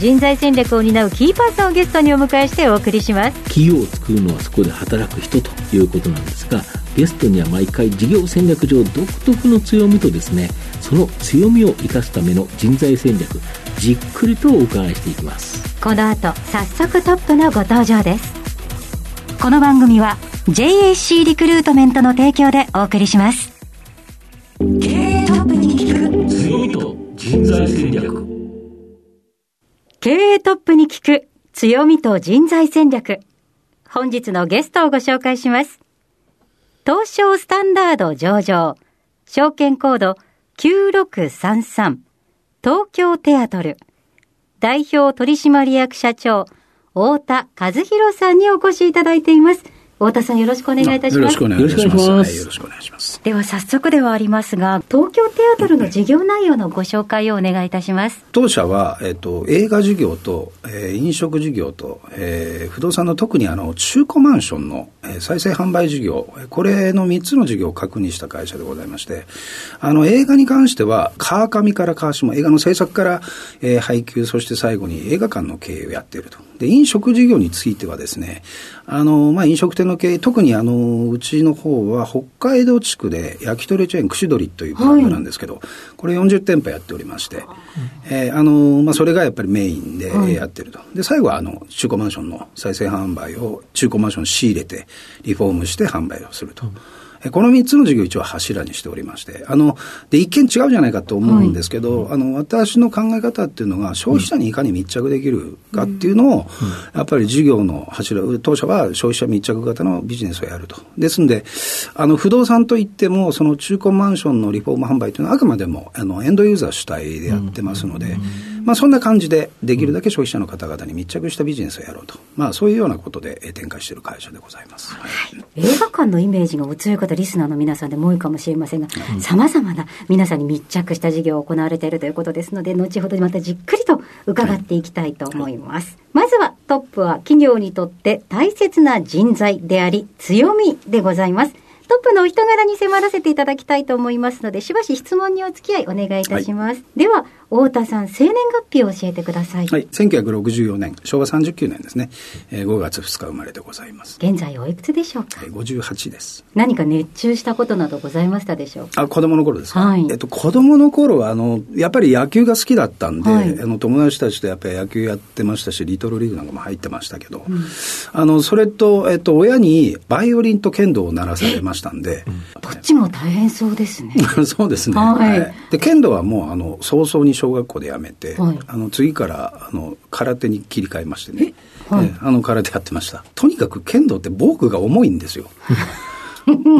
人材戦略を担うキーパーソンをゲストにお迎えしてお送りします。企業を作るのはそこで働く人ということなんですがゲストには毎回事業戦略上独特の強みとですねその強みを生かすための人材戦略じっくりとお伺いしていきます。この後早速トップのご登場です。この番組は JAC リクルートメントの提供でお送りします。経営トップに聞く強みと人材戦略経営トップに聞く強みと人材戦略。本日のゲストをご紹介します。東証スタンダード上場証券コード9633東京テアトル。代表取締役社長太田和弘さんにお越しいただいています。太田さんよろしくお願いいたします。よろしくお願いします。よろしくお願いします。では早速ではありますが、東京テアトルの事業内容のご紹介をお願いいたします。当社は、えっと、映画事業と、えー飲食事業と、えー不動産の特にあの中古マンションの、えー再生販売事業、えーこれの3つの事業を確認した会社でございまして、あの映画に関しては、川上から川下、映画の制作から、えー配給、そして最後に映画館の経営をやっていると。で、飲食事業についてはですね、あの、まあ、飲食店の経営、特にあの、うちの方は北海道地区で焼き鳥チェーン串鳥というブランドなんですけど、これ40店舗やっておりまして、えーあの、まあ、それがやっぱりメインでやってると。で、最後はあの、中古マンションの再生販売を中古マンション仕入れて、リフォームして販売をすると。えこの3つの事業を一応柱にしておりまして、あの、で、一見違うじゃないかと思うんですけど、あの、私の考え方っていうのが、消費者にいかに密着できるかっていうのを、やっぱり事業の柱、当社は消費者密着型のビジネスをやると。ですんで、あの、不動産といっても、その中古マンションのリフォーム販売というのは、あくまでも、あの、エンドユーザー主体でやってますので、まあ、そんな感じで、できるだけ消費者の方々に密着したビジネスをやろうと。まあ、そういうようなことでえ展開している会社でございます。はい映画館のイメージがお強い方、リスナーの皆さんでも多いかもしれませんが、様々な皆さんに密着した事業を行われているということですので、後ほどまたじっくりと伺っていきたいと思います。まずはトップは企業にとって大切な人材であり、強みでございます。トップのお人柄に迫らせていただきたいと思いますので、しばし質問にお付き合いお願いいたします。では、太田さん、生年月日を教えてください。はい、1964年、昭和39年ですね、えー5月2日生まれでございます。現在おいくつでしょうか？えー58です。何か熱中したことなどございましたでしょうか？あ、子供の頃ですか？はいえっと、子供の頃は、あの、やっぱり野球が好きだったんで、はいあの、友達たちとやっぱり野球やってましたし、リトルリーグなんかも入ってましたけど、あの、それと、えっと、親にバイオリンと剣道を習わされましたんで、どっちも大変そうですね。そうですね。はいで、剣道はもう、あの、早々に小学校でやめて、はいあの、次から、あの、空手に切り替えましてね。はいえあの、空手やってました。とにかく剣道って防具が重いんですよ。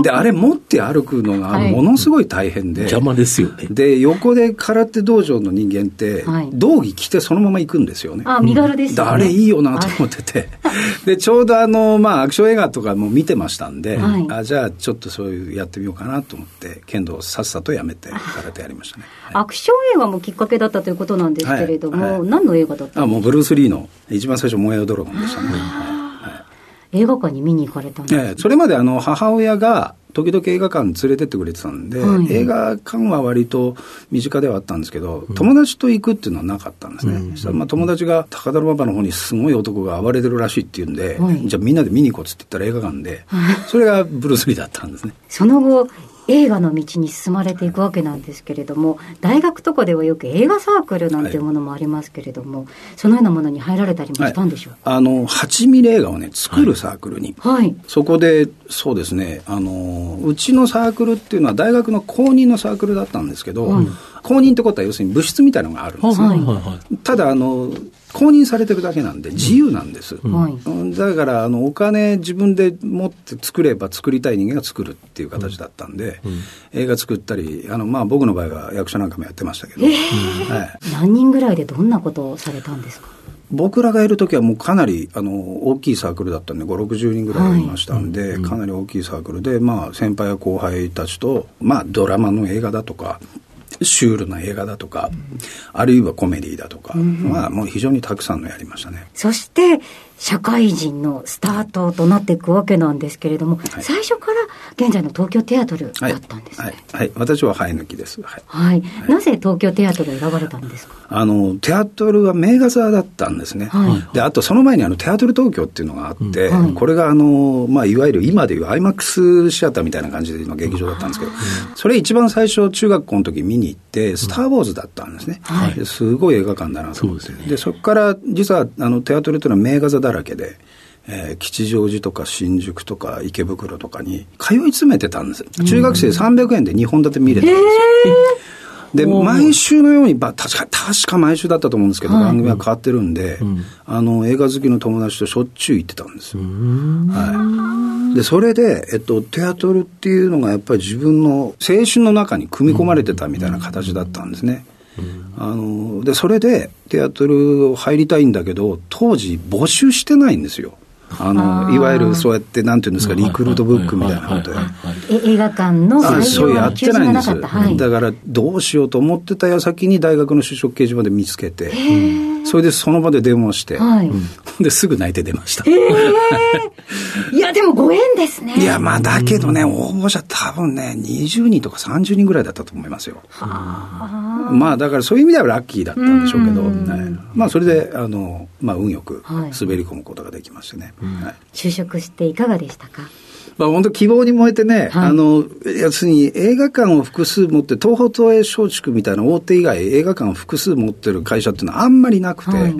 で、あれ持って歩くのが、はいものすごい大変で。邪魔ですよねで、横で空手道場の人間ってはい、道着着てそのまま行くんですよね。あ、身軽ですよね。であれいいよなと思ってて。で、ちょうどあの、まあ、アクション映画とかも見てましたんで、はいあじゃあちょっとそういうやってみようかなと思って、剣道をさっさとやめて空手やりましたね。はいアクション映画もきっかけだったということなんですけれども、はいはい何の映画だったあ、のもうブルース・リーの一番最初、燃えよドラゴンでしたね。映画館に見に行かれたんですか、ええそれまであの母親が時々映画館に連れてってくれてたんで、はい。映画館は割と身近ではあったんですけど、友達と行くっていうのはなかったんですね。そしたらまあ友達が高田馬場の方にすごい男が暴れてるらしいっていうんで、はい。じゃあみんなで見に行こうっつって言ったら映画館で、それがブルース・リーだったんですね。その後、映画の道に進まれていくわけなんですけれども、大学とかではよく映画サークルなんていうものもありますけれども、そのようなものに入られたりもしたんでしょうか？あの、8ミリ映画をね、作るサークルに、はい。そこで、そうですね、あの、うちのサークルっていうのは大学の公認のサークルだったんですけど、公認ってことは要するに部室みたいなのがあるんですね。はいはいはい。ただ、あの、公認されてるだけなんで自由なんです。はい。うんだから、あの、お金自分で持って作れば作りたい人間が作るっていう形だったんで、映画作ったり、あの、まあ僕の場合は役者なんかもやってましたけど、はい。何人ぐらいでどんなことをされたんですか？僕らがいる時はもうかなりあの大きいサークルだったんで5 6 0人ぐらいいましたんで、はい、かなり大きいサークルで、まあ、先輩や後輩たちと、まあ、ドラマの映画だとかシュールな映画だとか、うん、あるいはコメディだとか、うん、まあもう非常にたくさんのやりましたね。そして社会人のスタートとなっていくわけなんですけれども、はい、最初から現在の東京テアトルだったんですね。はい、はい、私は生え抜きです。はい。はい、なぜ東京テアトルを選ばれたんですか？あの、テアトルは名画座だったんですね。はい、で、あとその前にあの、テアトル東京っていうのがあって、うん、これがあの、まあ、い。わゆる今でいう IMAX シアターみたいな感じでの劇場だったんですけど、それ一番最初中学校の時見に行って、スター・ウォーズだったんですね。はい、すごい映画館だなと思って。で、ね、そこから実はあの、テアトルっていうのは名画座だらけで、えー、吉祥寺とか新宿とか池袋とかに通い詰めてたんです。中学生300円で2本立て見れたんですよ。で、毎週のように、確か、確か毎週だったと思うんですけど、はい、番組は変わってるんで、うん、あの、映画好きの友達としょっちゅう行ってたんですよ。はい。で、それで、えっと、テアトルっていうのがやっぱり自分の青春の中に組み込まれてたみたいな形だったんですね。あのでそれでテアトルを入りたいんだけど当時募集してないんですよあのいわゆるそうやって、なんていうんですか、リクルートブックみたいなこと映画館のそうやってないんです、はい、だからどうしようと思ってた矢先に大学の就職掲示板で見つけて、それでその場で電話して、はい、ですぐ泣いて出ました。いや、でもご縁ですね。いや、まあだけどね、応募者多分ね、20人とか30人ぐらいだったと思いますよ。まあだからそういう意味ではラッキーだったんでしょうけど、まあそれで、あの、まあ運よく滑り込むことができましてね。はい、就職していかがでしたか？まあ、本当希望に燃えてね、はい、あの、要するに映画館を複数持って、東宝東映松竹みたいな大手以外、映画館を複数持ってる会社っていうのはあんまりなくて、はい。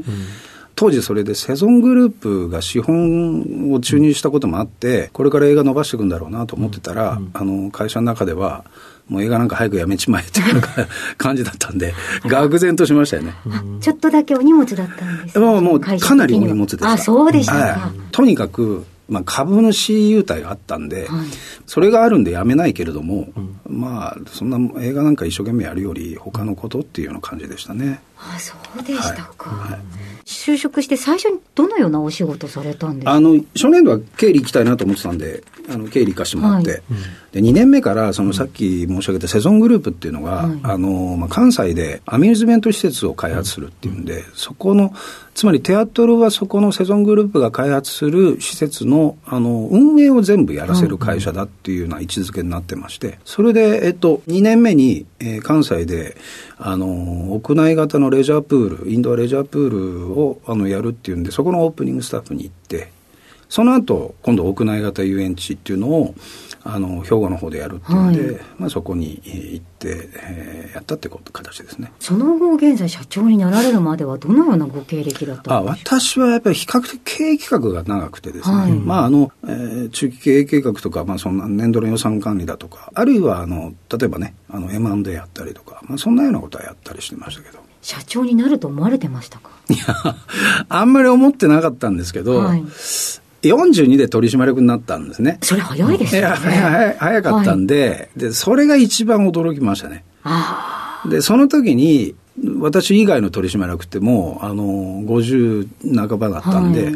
当時それでセゾングループが資本を注入したこともあって、これから映画伸ばしていくんだろうなと思ってたら、うん、あの会社の中では、もう映画なんか早くやめちまえっていう感じだったんで、愕然としましたよね。ちょっとだけお荷物だったんですか、まあ、もうかなりお荷物でした。あ、そうでしたか。はい、とにかく、まあ、株主優待があったんで、はい、それがあるんでやめないけれども、うん、まあ、そんな映画なんか一生懸命やるより、他のことっていうような感じでしたね。あそうでしたか。はい、はい。就職して最初にどのようなお仕事されたんですか？あの初年度は経理行きたいなと思ってたんであの経理行かしてもらって、はい、で2年目からそのさっき申し上げたセゾングループっていうのが、はい、あのまあ、関西でアミューズメント施設を開発するっていうんで、そこのつまりテアトルはそこのセゾングループが開発する施設のあの運営を全部やらせる会社だっていうような位置づけになってまして。それで、えっと、2年目に、えー、関西であの屋内型のレジャープールインドアレジャープールをあのやるっていうんでそこのオープニングスタッフに行ってその後今度屋内型遊園地っていうのをあの兵庫の方でやるっていうんで、はい、まあ、そこに行って、えー、やったってこと形ですね。その後現在社長になられるまではどのようなご経歴だったんですか私はやっぱり比較的経営企画が長くてですね、はい、まああの、えー、中期経営計画とか、まあ、そんな年度の予算管理だとかあるいはあの例えばねあの M&A やったりとか、まあ、そんなようなことはやったりしてましたけど。社長になると思われてましたか？いやあんまり思ってなかったんですけど、はい42で取締役になったんですね。それ早いですね。いや早早かったんではい、で、それが一番驚きましたね。で、その時に、私以外の取締役ってもう、あの、50半ばだったんで、はい、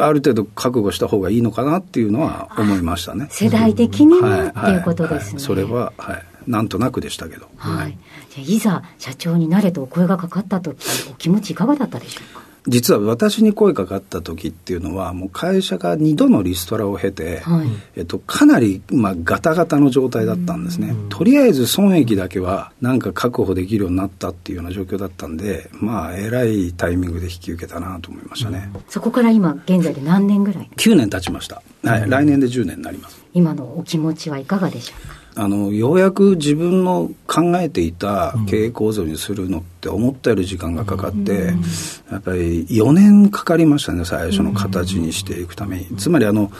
ある程度覚悟した方がいいのかなっていうのは思いましたね。世代的にも、はい、っていうことですね。はい、それは、はい。なんとなくでしたけど。はい。じゃいざ社長になれとお声がかかった時、お気持ちいかがだったでしょうか？実は私に声かかった時っていうのはもう会社が2度のリストラを経て、はい、えっと、かなり、まあ、ガタガタの状態だったんですね、とりあえず損益だけはなんか確保できるようになったっていうような状況だったんでまあえらいタイミングで引き受けたなと思いましたね、そこから今現在で何年ぐらい？9年経ちました、はい、来年で10年になります。今のお気持ちはいかがでしょうか？あのようやく自分の考えていた経営構造にするのって思ったより時間がかかって、やっぱり4年かかりましたね最初の形にしていくために、つまりあの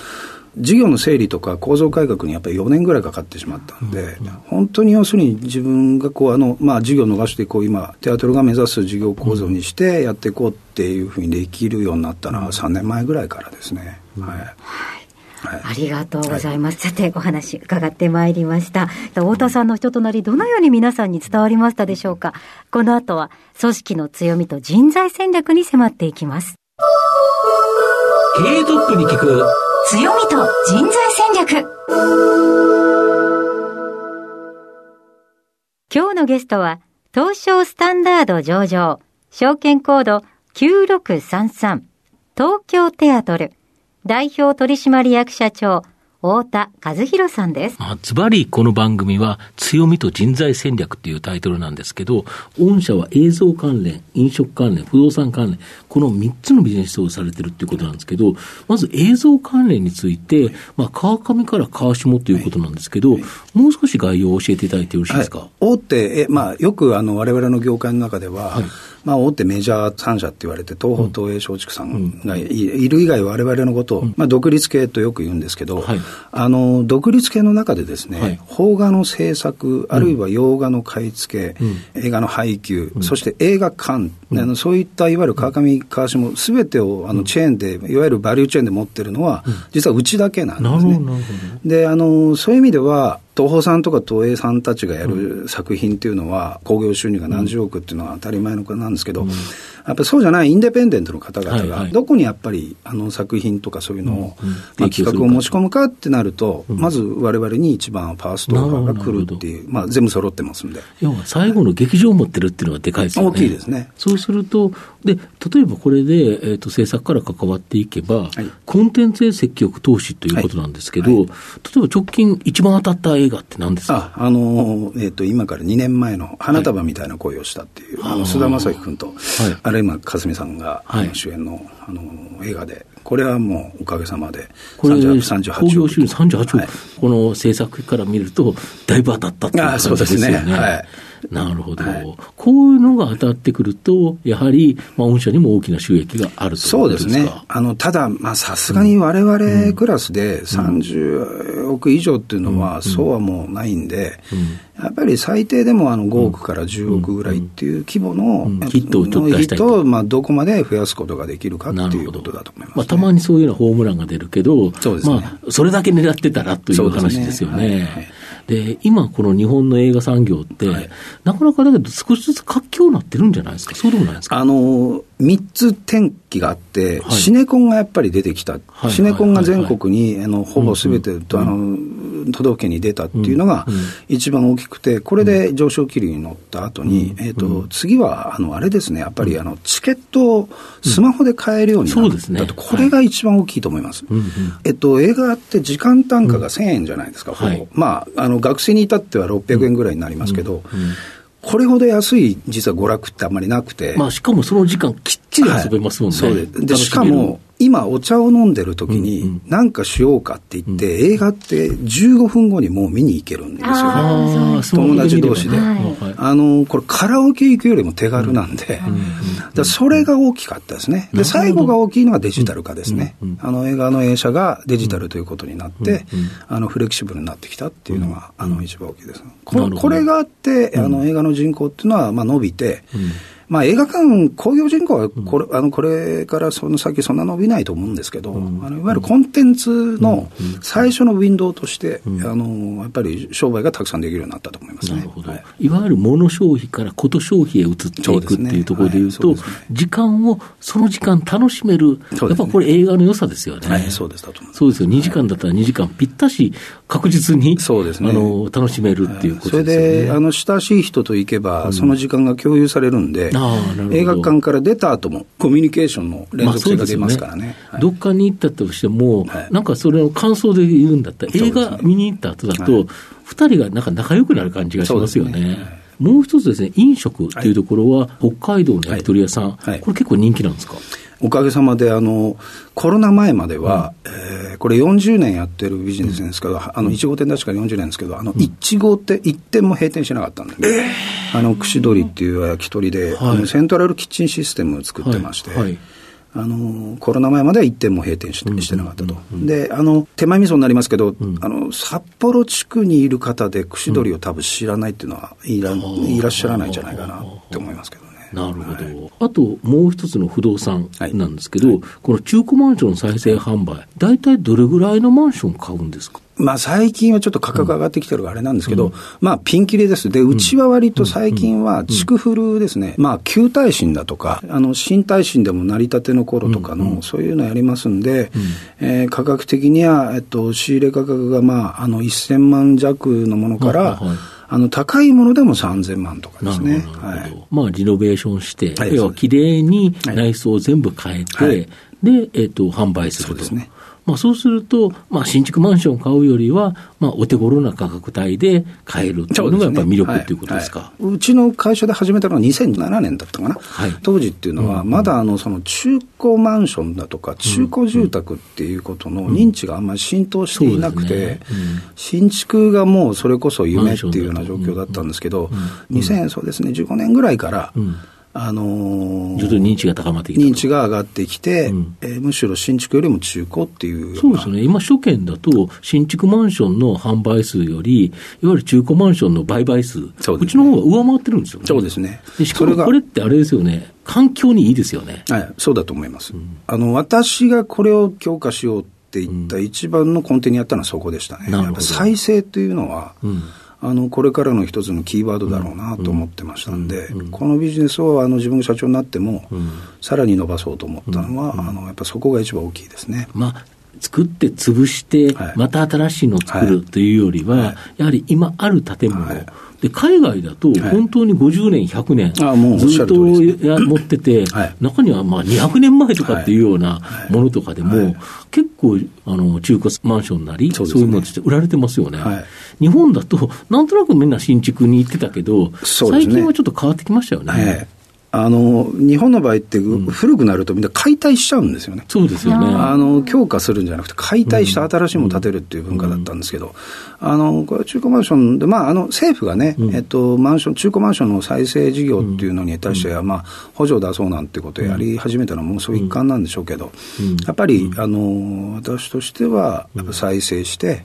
事業の整理とか構造改革にやっぱり4年ぐらいかかってしまったんで、本当に要するに自分がこうあの、まあ、事業を伸ばしていこう今テアトルが目指す事業構造にしてやっていこうっていうふうにできるようになったのは3年前ぐらいからですね。はいはいありがとうございます。さて、お話伺ってまいりました。太田さんの人となり、どのように皆さんに伝わりましたでしょうか？この後は、組織の強みと人材戦略に迫っていきます。経営トップに聞く強みと人材戦略。今日のゲストは、東証スタンダード上場、証券コード9633、東京テアトル、代表取締役社長、太田和弘さんです。まあズバリこの番組は強みと人材戦略っていうタイトルなんですけど、御社は映像関連、飲食関連、不動産関連、この3つのビジネスをされてるっていうことなんですけど、まず映像関連について、まあ、川上から川下ということなんですけど、もう少し概要を教えていただいてよろしいですか？はい、大手、えまあ、よくあの我々の業界の中では、まあ、大手メジャー3社って言われて、東宝東映松竹さんがい,、いる以外、我々のことを、まあ、独立系とよく言うんですけど、はい。あの独立系の中でですね、はい。邦画の制作、あるいは洋画の買い付け、映画の配給、そして映画館、あのそういったいわゆる川上川下、すべてをあのチェーンで、いわゆるバリューチェーンで持ってるのは、実はうちだけなんですね。であのそういう意味では、東宝さんとか東映さんたちがやる作品っていうのは、興行収入が何十億っていうのは当たり前のことなんですけど、やっぱりそうじゃないインデペンデントの方々はいはい。が、どこにやっぱりあの作品とかそういうのを、まあ、企画を持ち込むかってなると、まず我々に一番ファーストオファーが来るっていう、まあ、全部揃ってますんで。要は最後の劇場を持ってるっていうのがでかいですよね。大きいですね。そうすると、で、例えばこれで、えっ、と、制作から関わっていけば、い。コンテンツへ積極投資ということなんですけど、はい。例えば直近一番当たった映画って何ですか？あ、あの、えっ、と、今から2年前の花束みたいな恋をしたっていう、あの、菅田将暉君と、あれ今、かすみさんが、主演の、あの、映画で、これはもうおかげさまで、これ、38興行収入38億、はい。この制作から見ると、だいぶ当たったっていうあ感じですよね。ね。はい。なるほど、はい。こういうのが当たってくると、やはり、まあ、御社にも大きな収益があるとそうです。ね。あの、ただ、まあ、さすがに我々クラスで30億以上っていうのは、そうはもうないんで、やっぱり最低でもあの5億から10億ぐらいっていう規模の、うん。ヒットをちょったヒットをまあ、どこまで増やすことができるかっていうことだと思います、まあ、たまにそういうようなホームランが出るけど、そうですね。まあ、それだけ狙ってたらという話ですよね。そうですね。はいはいで、今、この日本の映画産業って、はい。なかなかだけど少しずつ活況になってるんじゃないですか？そうでもないですか？あの、3つ転機があって、はい。シネコンがやっぱり出てきた。はい。シネコンが全国に、あの、ほぼすべてと、あの、都道府県に出たっていうのがうんうん。一番大きくて、これで上昇気流に乗った後に、えっと、次は、あの、あれですね、やっぱりあの、チケットをスマホで買えるようになそうですね。これが一番大きいと思います。うんうん。えっと、映画って時間単価が1000円じゃないですか、ほぼ。はい。まあ、あの、学生に至っては600円ぐらいになりますけど、これほど安い実は娯楽ってあんまりなくて、まあ、しかもその時間きっちり遊べますもんね。はい。そうですでしかも、今、お茶を飲んでる時に、うんうん。なんかしようかって言って、映画って15分後にもう見に行けるんですよ。友達同士で。あの、これカラオケ行くよりも手軽なんで、だそれが大きかったですね。で、最後が大きいのがデジタル化ですね。あの映画の映写がデジタルということになって、あの、フレキシブルになってきたっていうのが、あの、一番大きいです。ここれがあって、あの、映画の人口っていうのは、まあ、伸びて、まあ、映画館、興行人口はこれ,、あのこれからその先そんな伸びないと思うんですけど、あのいわゆるコンテンツの最初のウィンドウとして、あのやっぱり商売がたくさんできるようになったと思いますね。なるほど、はい。い、わゆる物消費からこと消費へ移っていくっていうところでいうと、はいね。時間を、その時間楽しめる、やっぱこれ映画の良さですよね。はい、そうですだと思います。そうですよ。2時間だったら2時間ぴったし確実に、そうですね。あの、楽しめるっていうこそれとですよね。で、あの、親しい人と行けば、その時間が共有されるんで、映画館から出た後も、コミュニケーションの連続性が出ますからね。まあどっかに行ったとしても、はいなんかそれを感想で言うんだったら、映画見に行った後だと、はい。二人がなんか仲良くなる感じがしますよね。もう一つですね、飲食っていうところは、北海道の焼き鳥屋さん、はい。はい。これ結構人気なんですか？おかげさまで、あの、コロナ前までは、えーこれ40年やってるビジネスですけど、あの、1号店確か40年ですけど、あの、1号店、1店も閉店しなかったんで、ねあの、串鳥っていう焼き鳥で、セントラルキッチンシステムを作ってまして、はい。はいあの、コロナ前までは1店も閉店して,、してなかったと。で、あの、手前味噌になりますけど、あの、札幌地区にいる方で串鳥を多分知らないっていうのは、いら,、いらっしゃらないんじゃないかなって思いますけど。ね。なるほど。あと、もう一つの不動産なんですけど、この中古マンションの再生販売、大体どれぐらいのマンション買うんですか？まあ、最近はちょっと価格上がってきてるあれなんですけど、うん、まあ、ピンキリです。で、うちは割と最近は、築古ですね、まあ、旧耐震だとか、あの、新耐震でも成り立ての頃とかの、そういうのやりますんで、うん、えー、価格的には、えっと、仕入れ価格が、まあ、あの、1000万弱のものから、はいはいあの高いものでも3000万とかですね。はい、まあ、リノベーションして、はい、要はきれいに内装を全部変えて、はい、で、えっ、ー、と、販売すると。そうですね。まあ、そうすると、まあ、新築マンションを買うよりは、まあ、お手頃な価格帯で買えるというのがやっぱり魅力ということですか、はい。はい、うちの会社で始めたのは2007年だったかな、はい、当時っていうのは、まだあのその中古マンションだとか、中古住宅っていうことの認知があんまり浸透していなくて、新築がもうそれこそ夢っていうような状況だったんですけど、2000そうですね、15年ぐらいから、あのー、徐々に認知が高まってきた認知が上がってきて、うん、えー、むしろ新築よりも中古っていうそうですね、今、初見だと、新築マンションの販売数より、いわゆる中古マンションの売買数、う、ね,、ちの方が上回ってるんですよね。そうですね。でしかもこれってあれですよね、環境にいいですよね。はい、そうだと思います。うん、あの私がこれを強化しようって言った一番の根底にあったのはそこでしたね。やっぱ再生というのは、うんあのこれからの一つのキーワードだろうなと思ってましたんで、このビジネスをあの自分が社長になっても、さらに伸ばそうと思ったのは、あのやっぱそこが一番大きいですね。まあ作って潰して、また新しいのを作るというよりは、やはり今ある建物、で海外だと、本当に50年、100年、ずっとや持ってて、中にはまあ200年前とかっていうようなものとかでも、結構あの中古マンションなり、そういうのとして売られてますよね。日本だと、なんとなくみんな新築に行ってたけど、最近はちょっと変わってきましたよね。あの日本の場合って、古くなるとみんな解体しちゃうんですよね、そうですよね。あの強化するんじゃなくて、解体して新しいものを建てるっていう文化だったんですけど、あのこれ中古マンションで、まあ、あの政府がね、えっと、マンション、中古マンションの再生事業っていうのに対しては、まあ、補助を出そうなんてことをやり始めたのは、もうそういう一環なんでしょうけど、やっぱりあの私としては、再生して、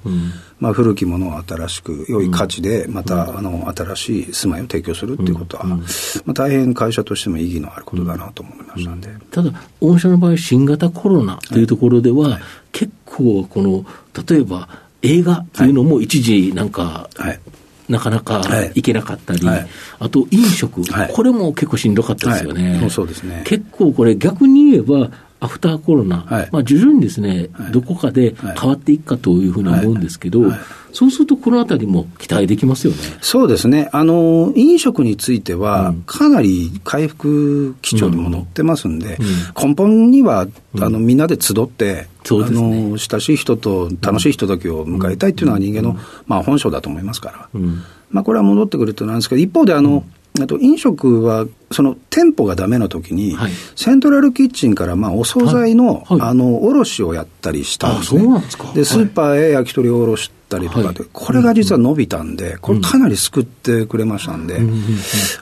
まあ、古きものを新しく、良い価値で、また、あの新しい住まいを提供するっていうことは、まあ、大変会社としても意義のあることだなと思いましたんで。ただ、御社の場合、新型コロナというところでは、結構、この、例えば、映画というのも一時なんか、はい。なかなか行けなかったり、はい、あと飲食、はい、これも結構しんどかったですよね。はい、そうですね。結構これ、逆に言えば、アフターコロナ、はい、まあ、徐々にですね、はい、どこかで変わっていくかというふうに思うんですけど、そうするとこのあたりも期待できますよね。そうですね。あの、飲食については、かなり回復基調にも乗ってますんで、うん、根本には、あの、みんなで集って、そうですね、あの親しい人と楽しい人だけを迎えたいっていうのは人間の、まあ、本性だと思いますから、うん、まあ、これは戻ってくるとなんですけど、一方であの、あと飲食は、その店舗がダメな時に、はい、セントラルキッチンからまあお惣菜の、はい。はい、あの卸をやったりしたんですね。でスーパーへ焼き鳥を卸したりとかで、これが実は伸びたんで、これかなり救ってくれましたんで、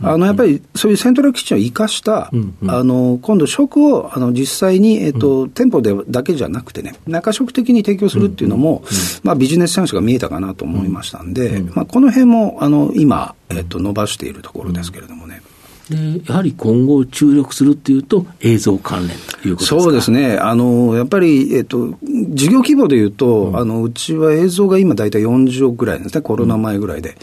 あのやっぱりそういうセントラルキッチンを生かした、あの今度食をあの実際に、えっと店舗でだけじゃなくてね、中食的に提供するっていうのも、まあビジネスチャンスが見えたかなと思いましたんで、まあこの辺もあの今、えっと伸ばしているところですけれどもね。でやはり今後、注力するっていうと、映像関連ということそうですね、あのやっぱり、えっと、事業規模でいうと、うん、あのうちは映像が今、大体40億ぐらいですね、コロナ前ぐらいで、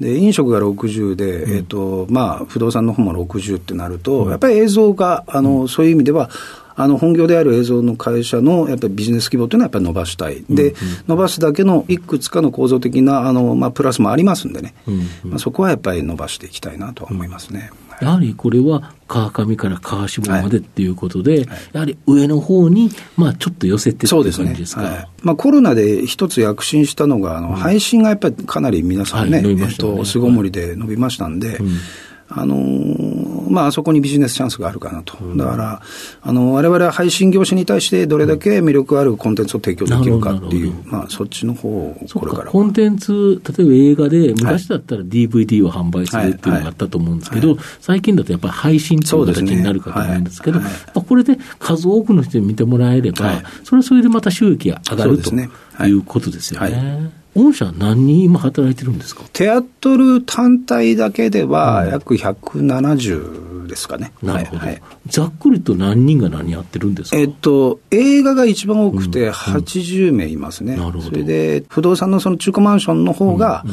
うん、で飲食が60で、うん、えっとまあ、不動産の方も60ってなると、やっぱり映像があの、そういう意味では、あの本業である映像の会社のやっぱりビジネス規模というのはやっぱり伸ばしたい、で、伸ばすだけのいくつかの構造的なあの、まあ、プラスもありますんでね、まあ、そこはやっぱり伸ばしていきたいなと思いますね。やはりこれは川上から川下までっていうことで、はい。はい、やはり上の方にまあちょっと寄せてそうですね、すはい、まあ、コロナで一つ躍進したのが、あの配信がやっぱりかなり皆さんね。えっと、巣ごもりで伸びましたんで、うんあのー、まあ、あそこにビジネスチャンスがあるかなと。だから、あの、われわれは配信業種に対してどれだけ魅力あるコンテンツを提供できるかっていう、まあ、そっちの方をこれから。コンテンツ、例えば映画で、昔だったら DVD を販売するっていうのがあったと思うんですけど、最近だとやっぱり配信という形になるかと思うんですけど、まあ、これで数多くの人に見てもらえれば、それはそれでまた収益が上がるとい。うことですよね。御社何人今働いてるんですか？テアトル単体だけでは約170ですかね。なるほど、はいはい。ざっくりと何人が何やってるんですか、えっと、映画が一番多くて80名いますね。なるほど。それで、不動産のその中古マンションの方が、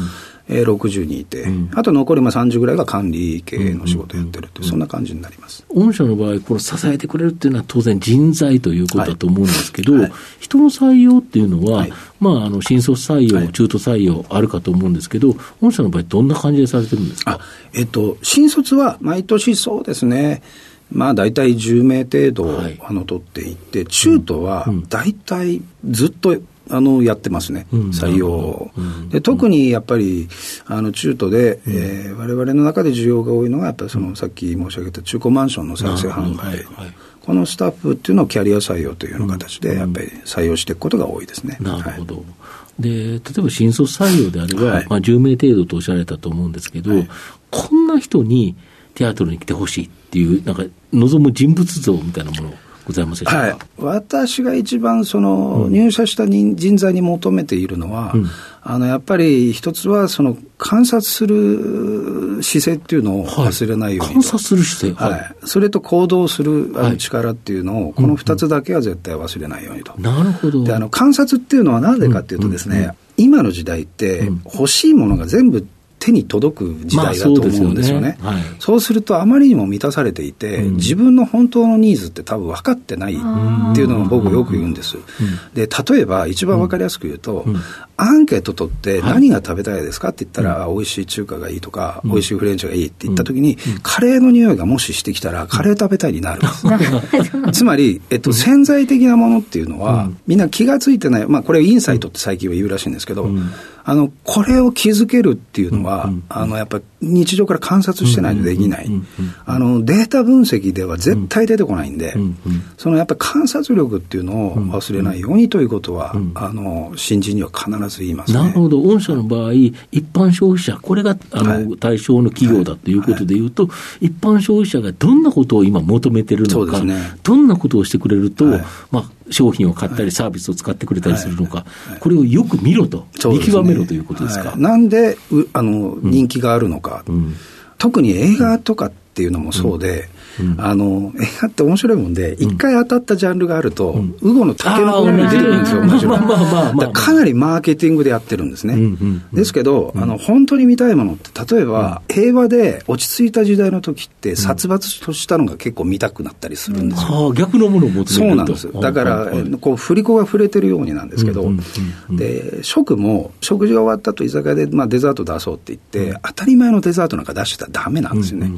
えー60人いて、あと残りまあ30ぐらいが管理系の仕事をやってるっていう、そんな感じになります。御社の場合、この支えてくれるっていうのは当然人材ということだと思うんですけど、はい。はい人の採用っていうのは、はい。まあ、あの、新卒採用、はい。中途採用あるかと思うんですけど、御社の場合どんな感じでされてるんですか？あ、えっと、新卒は毎年そうですね、まあ大体10名程度、はい。あの取っていって、中途は大体ずっと、あのやってますね、うん採用で特にやっぱりあの中途で、えー、我々の中で需要が多いのが、やっぱりそのさっき申し上げた中古マンションの再生販売、このスタッフっていうのをキャリア採用というような形で、やっぱり採用していくことが多いですね。なるほはい。ど。で、例えば新卒採用であれば、はい。まあ、10名程度とおっしゃられたと思うんですけど、はい。こんな人にテアトルに来てほしいっていう、なんか、望む人物像みたいなものございますでしょうか、はい、私が一番その入社した人人材に求めているのは、うん。あのやっぱり一つはその観察する姿勢っていうのを忘れないようにと、観察する姿勢？はい。それと行動する力っていうのを、この二つだけは絶対忘れないようにと。なるほど。であの観察っていうのはなぜかっていうとですね、今の時代って欲しいものが全部手に届く時代だと思うんですよね。まあそうですよね。はい。そうするとあまりにも満たされていて、自分の本当のニーズって多分分かってないっていうのを僕よく言うんです。で、例えば一番分かりやすく言うと、アンケート取って何が食べたいですかって言ったら、あ美味しい中華がいいとか、美味しいフレンチがいいって言った時に、カレーの匂いがもししてきたら、カレー食べたいになるんです。つまり、えっと、潜在的なものっていうのは、みんな気がついてない、まあ、これ、インサイトって最近は言うらしいんですけど、あのこれを気づけるっていうのは、あのやっぱり日常から観察してないとできない、あのデータ分析では絶対出てこないんで、そのやっぱり観察力っていうのを忘れないようにということは、あの新人には必ず言いますね。なるほど、御社の場合、一般消費者、これがあの、はい。対象の企業だということでいうと、一般消費者がどんなことを今求めてるのか、どんなことをしてくれると、はい。まあ、商品を買ったり、サービスを使ってくれたりするのか、これをよく見ろと、見極めろということですか？はい。なんでうあの人気があるのか、ん。特に映画とかっていうのもそうで、あの映画って面白いもんで、一回当たったジャンルがあると、ウゴのタケノコのように出てくるんですよ、同じようなまあまあまあまあまあ。だかなりマーケティングでやってるんですね。ですけど、あの本当に見たいものって、例えば、平和で落ち着いた時代の時って、殺伐としたのが結構見たくなったりするんですよ。はあ、逆のものを求めてると。そうなんです。だから、こう、振り子が触れてるようになんですけど、で、食も、食事が終わった後、居酒屋で、まあ、デザート出そうって言って、当たり前のデザートなんか出してたらダメなんですよね。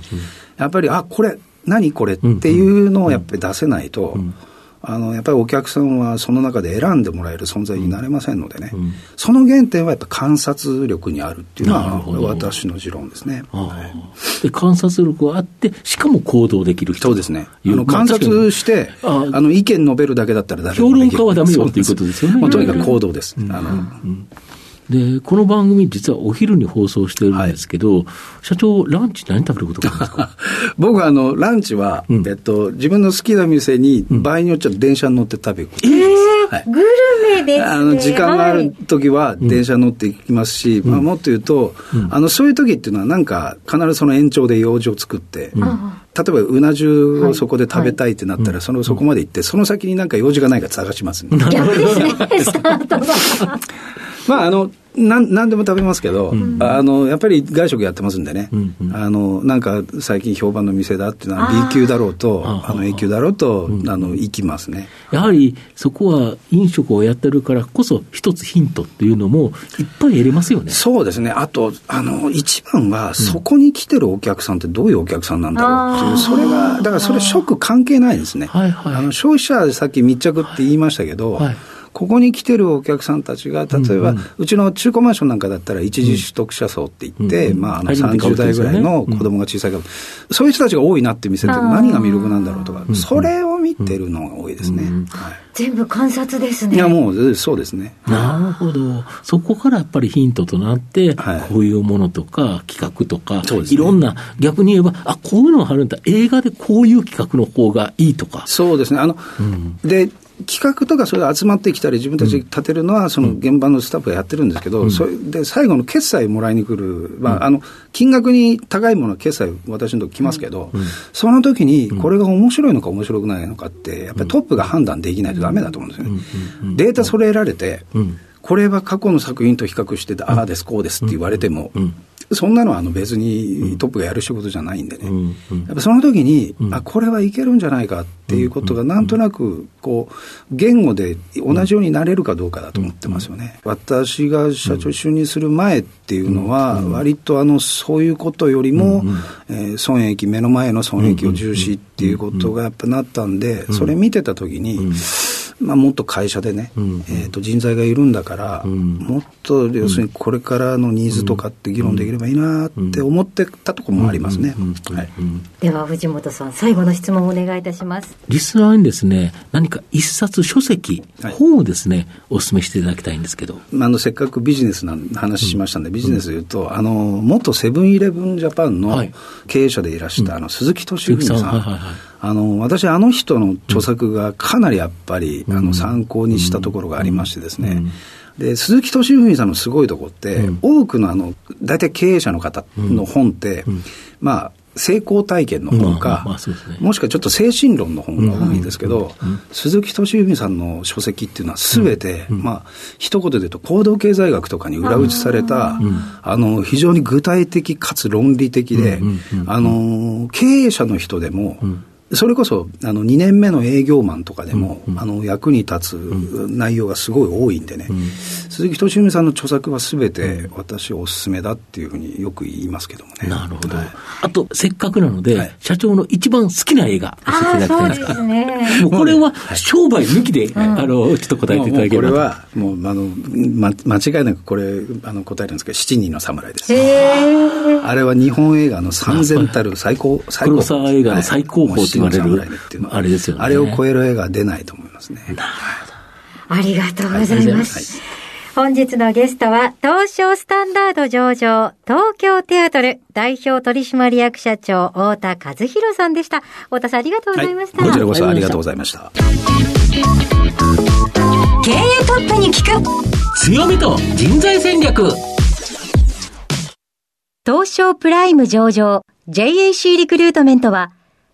やっぱり、あ、これ、何これっていうのをやっぱり出せないと、あのやっぱりお客さんはその中で選んでもらえる存在になれませんのでね、その原点はやっぱ観察力にあるっていうのは私の持論ですね。ああ。で観察力があって、しかも行動できる人。そうですね。あいうの観察して、まああ。の意見述べるだけだったら誰で評論もできる。家はダメよっていうことですよね。もうとにかく行動です。あので、この番組、実はお昼に放送してるんですけど、社長、ランチ何食べることがあるんですか？僕はあのランチは、ん。えっと、自分の好きな店に、場合によっちゃ電車に乗って食べることえです。ーはい。グルメですね。あの時間があるはい。時は電車乗って行きますし、まあ、もっと言うと、あのそういう時っていうのは、なんか必ずその延長で用事を作って、例えばうな重をそこで食べたいってなったら、そのそこまで行って、その先になんか用事がないか探しますね。逆ですね、スタートが。まあ、あの、なん、なんでも食べますけど、あの、やっぱり外食やってますんでね、あの、なんか最近評判の店だっていうのは B 級だろうと、あの A 級だろうと、あの、行きますね。やはりそこは飲食をやってるからこそ、一つヒントっていうのもいっぱい得れますよね。そうですね。あと、あの、一番は、そこに来てるお客さんってどういうお客さんなんだろうっていう、それが、だからそれ食関係ないんですね。はいはい。あの、消費者でさっき密着って言いましたけど、はいここに来てるお客さんたちが、例えば、うちの中古マンションなんかだったら、一時取得者層って言って、まあ、あの、初めて買う30代ぐらいの子供が小さいから、そういう人たちが多いなって店って何が魅力なんだろうとか、それを見てるのが多いですね。はい。全部観察ですね。いや、もう、そうですね。なるほど。そこからやっぱりヒントとなって、はい。こういうものとか企画とか、そうですね。いろんな、逆に言えば、あ、こういうのがあるんだ、映画でこういう企画の方がいいとか。そうですね。あの、で、企画とかそれ集まってきたり、自分たちで立てるのは、その現場のスタッフがやってるんですけど、うん、それで最後の決済もらいに来る、まあ、あの金額に高いものは決済、私のとこ来ますけど、うん、その時に、これが面白いのか面白くないのかって、やっぱりトップが判断できないとだめだと思うんですよね。データそれ得られて、これは過去の作品と比較して、ああです、こうですって言われても、そんなのはあの別にトップがやる仕事じゃないんでね、やっぱその時に、あこれはいけるんじゃないかっていうことが、なんとなくこう言語で同じようになれるかどうかだと思ってますよね。私が社長就任する前っていうのは、割とあのそういうことよりも、え損益、目の前の損益を重視っていうことがやっぱなったんで、それ見てた時に、まあ、もっと会社でね、うん、えー、と人材がいるんだから、うん、もっと要するにこれからのニーズとかって議論できればいいなって思ってたところもありますね。では藤本さん最後の質問をお願いいたします。リスナーにですね何か一冊書籍、はい、本をですねお勧めしていただきたいんですけど、あのせっかくビジネスの話しましたんで、ビジネスでいうと、あの元セブンイレブンジャパンの経営者でいらした、あの鈴木敏文さん、はいはいはいあの私、あの人の著作がかなりやっぱり、うん、あの参考にしたところがありましてですね、うん。で鈴木敏文さんのすごいところって、うん、多くのあの大体経営者の方の本って、うん、まあ成功体験の本か、ね、もしくはちょっと精神論の本が多いんですけど、鈴木敏文さんの書籍っていうのはすべて、まあ、一言で言うと行動経済学とかに裏打ちされた、あの、非常に具体的かつ論理的で、あの、経営者の人でも、それこそあの2年目の営業マンとかでも、うん、あの役に立つ内容がすごい多いんでね、うん、鈴木敏文さんの著作はすべて私おすすめだっていうふうによく言いますけどもね。なるほど。はい、あと、せっかくなので、はい、社長の一番好きな映画、教えていただきたいんですか。ね、もうこれは商売抜きで、はい、あの、ちょっと答えていただければ。これは、もう、あの、ま、間違いなくこれ、あの、答えるんですけど、七人の侍です。あれは日本映画の三千たる最高、最高。黒沢映画の最高峰言われる、あれですよね。あれを超える映画は出ないと思いますね。ありがとうございます。本日のゲストは、東証スタンダード上場、東京テアトル代表取締役社長、太田和弘さんでした。太田さん、ありがとうございました。こちらこそありがとうございました。経営トップに聞く強みと人材戦略東証プライム上場 JAC リクルートメントは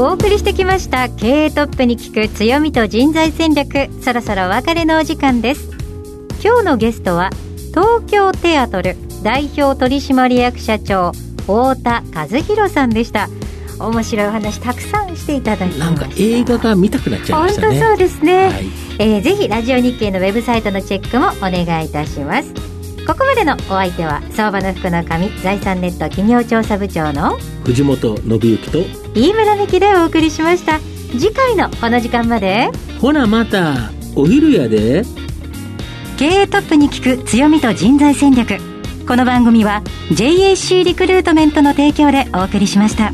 お送りしてきました経営トップに聞く強みと人材戦略。そろそろお別れのお時間です。今日のゲストは東京テアトル代表取締役社長太田和弘さんでした。面白いお話たくさんしていただきました。なんか映画が見たくなっちゃいましたね。本当そうですね、はい、えー、ぜひラジオ日経のウェブサイトのチェックもお願いいたします。ここまでのお相手は相場の福の神財産ネット企業調査部長の藤本信之と飯村美希でお送りしました。次回のこの時間まで。ほなまたお昼やで。経営トップに聞く強みと人材戦略。この番組は JAC リクルートメントの提供でお送りしました。